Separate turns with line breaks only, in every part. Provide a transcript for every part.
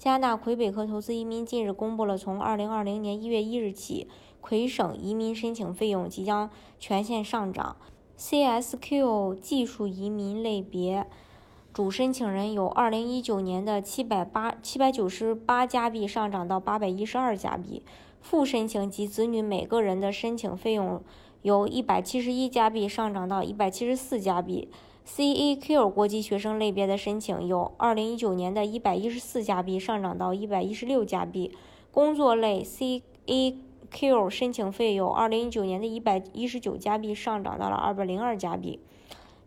加拿大魁北克投资移民近日公布了，从二零二零年一月一日起，魁省移民申请费用即将全线上涨。CSQ 技术移民类别主申请人由二零一九年的七百八七百九十八加币上涨到八百一十二加币，副申请及子女每个人的申请费用由一百七十一加币上涨到一百七十四加币。CAQ 国际学生类别的申请由2019年的114加币上涨到116加币，工作类 CAQ 申请费由2019年的119加币上涨到了202加币。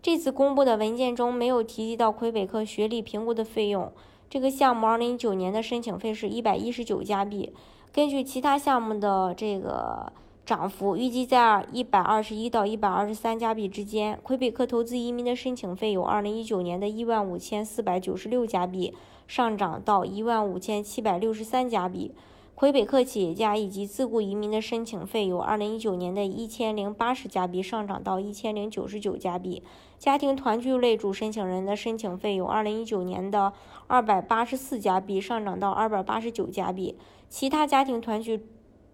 这次公布的文件中没有提及到魁北克学历评估的费用，这个项目2019年的申请费是119加币。根据其他项目的这个。涨幅预计在一百二十一到一百二十三加币之间。魁北克投资移民的申请费由二零一九年的一万五千四百九十六加币上涨到一万五千七百六十三加币。魁北克企业家以及自雇移民的申请费由二零一九年的一千零八十加币上涨到一千零九十九加币。家庭团聚类主申请人的申请费由二零一九年的二百八十四加币上涨到二百八十九加币。其他家庭团聚。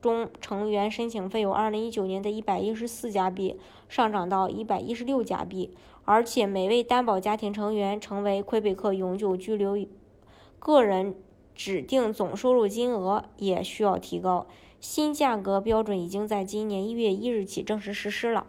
中成员申请费由2019年的一百一十四加币上涨到一百一十六加币，而且每位担保家庭成员成为魁北克永久居留个人指定总收入金额也需要提高。新价格标准已经在今年一月一日起正式实施了。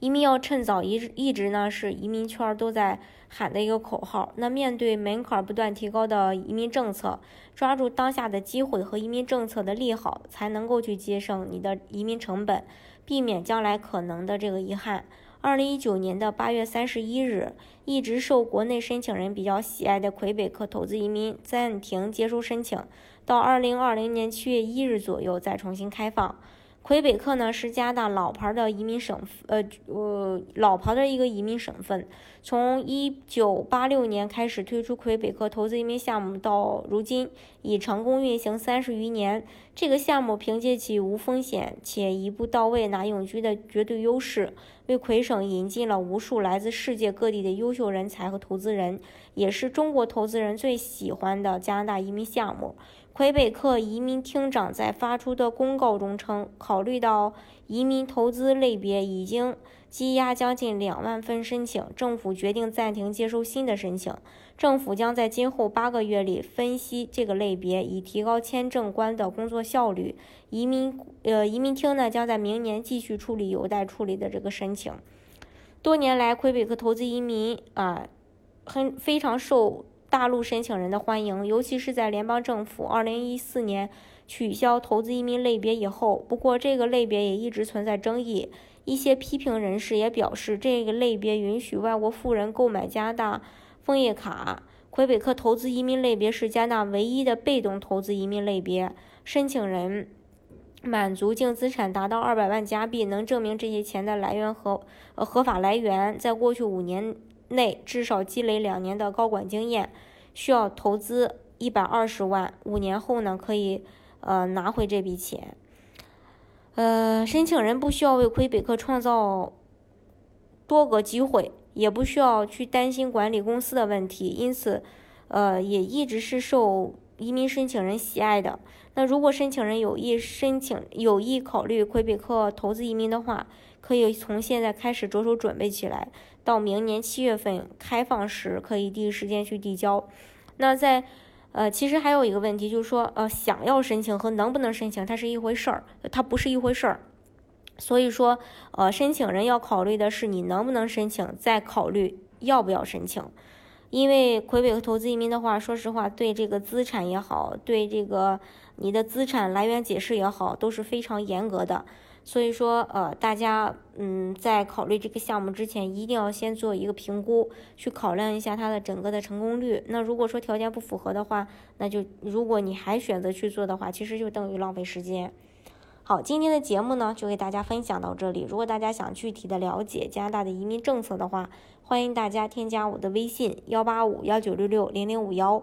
移民要趁早，一直一直呢是移民圈都在喊的一个口号。那面对门槛不断提高的移民政策，抓住当下的机会和移民政策的利好，才能够去节省你的移民成本，避免将来可能的这个遗憾。二零一九年的八月三十一日，一直受国内申请人比较喜爱的魁北克投资移民暂停接收申请，到二零二零年七月一日左右再重新开放。魁北克呢是加拿大老牌的移民省，呃呃老牌的一个移民省份。从一九八六年开始推出魁北克投资移民项目，到如今已成功运行三十余年。这个项目凭借其无风险且一步到位拿永居的绝对优势，为魁省引进了无数来自世界各地的优秀人才和投资人，也是中国投资人最喜欢的加拿大移民项目。魁北克移民厅长在发出的公告中称，考虑到移民投资类别已经积压将近两万份申请，政府决定暂停接收新的申请。政府将在今后八个月里分析这个类别，以提高签证官的工作效率。移民呃移民厅呢将在明年继续处理有待处理的这个申请。多年来，魁北克投资移民啊，很非常受。大陆申请人的欢迎，尤其是在联邦政府二零一四年取消投资移民类别以后。不过，这个类别也一直存在争议。一些批评人士也表示，这个类别允许外国富人购买加拿大枫叶卡。魁北克投资移民类别是加拿大唯一的被动投资移民类别，申请人满足净资产达到二百万加币，能证明这些钱的来源和呃合法来源，在过去五年。内至少积累两年的高管经验，需要投资一百二十万，五年后呢可以呃拿回这笔钱。呃，申请人不需要为魁北克创造多个机会，也不需要去担心管理公司的问题，因此呃也一直是受移民申请人喜爱的。那如果申请人有意申请、有意考虑魁北克投资移民的话，可以从现在开始着手准备起来，到明年七月份开放时可以第一时间去递交。那在呃，其实还有一个问题就是说，呃，想要申请和能不能申请它是一回事儿，它不是一回事儿。所以说，呃，申请人要考虑的是你能不能申请，再考虑要不要申请。因为魁北克投资移民的话，说实话，对这个资产也好，对这个你的资产来源解释也好，都是非常严格的。所以说，呃，大家，嗯，在考虑这个项目之前，一定要先做一个评估，去考量一下它的整个的成功率。那如果说条件不符合的话，那就如果你还选择去做的话，其实就等于浪费时间。好，今天的节目呢就给大家分享到这里。如果大家想具体的了解加拿大的移民政策的话，欢迎大家添加我的微信幺八五幺九六六零零五幺，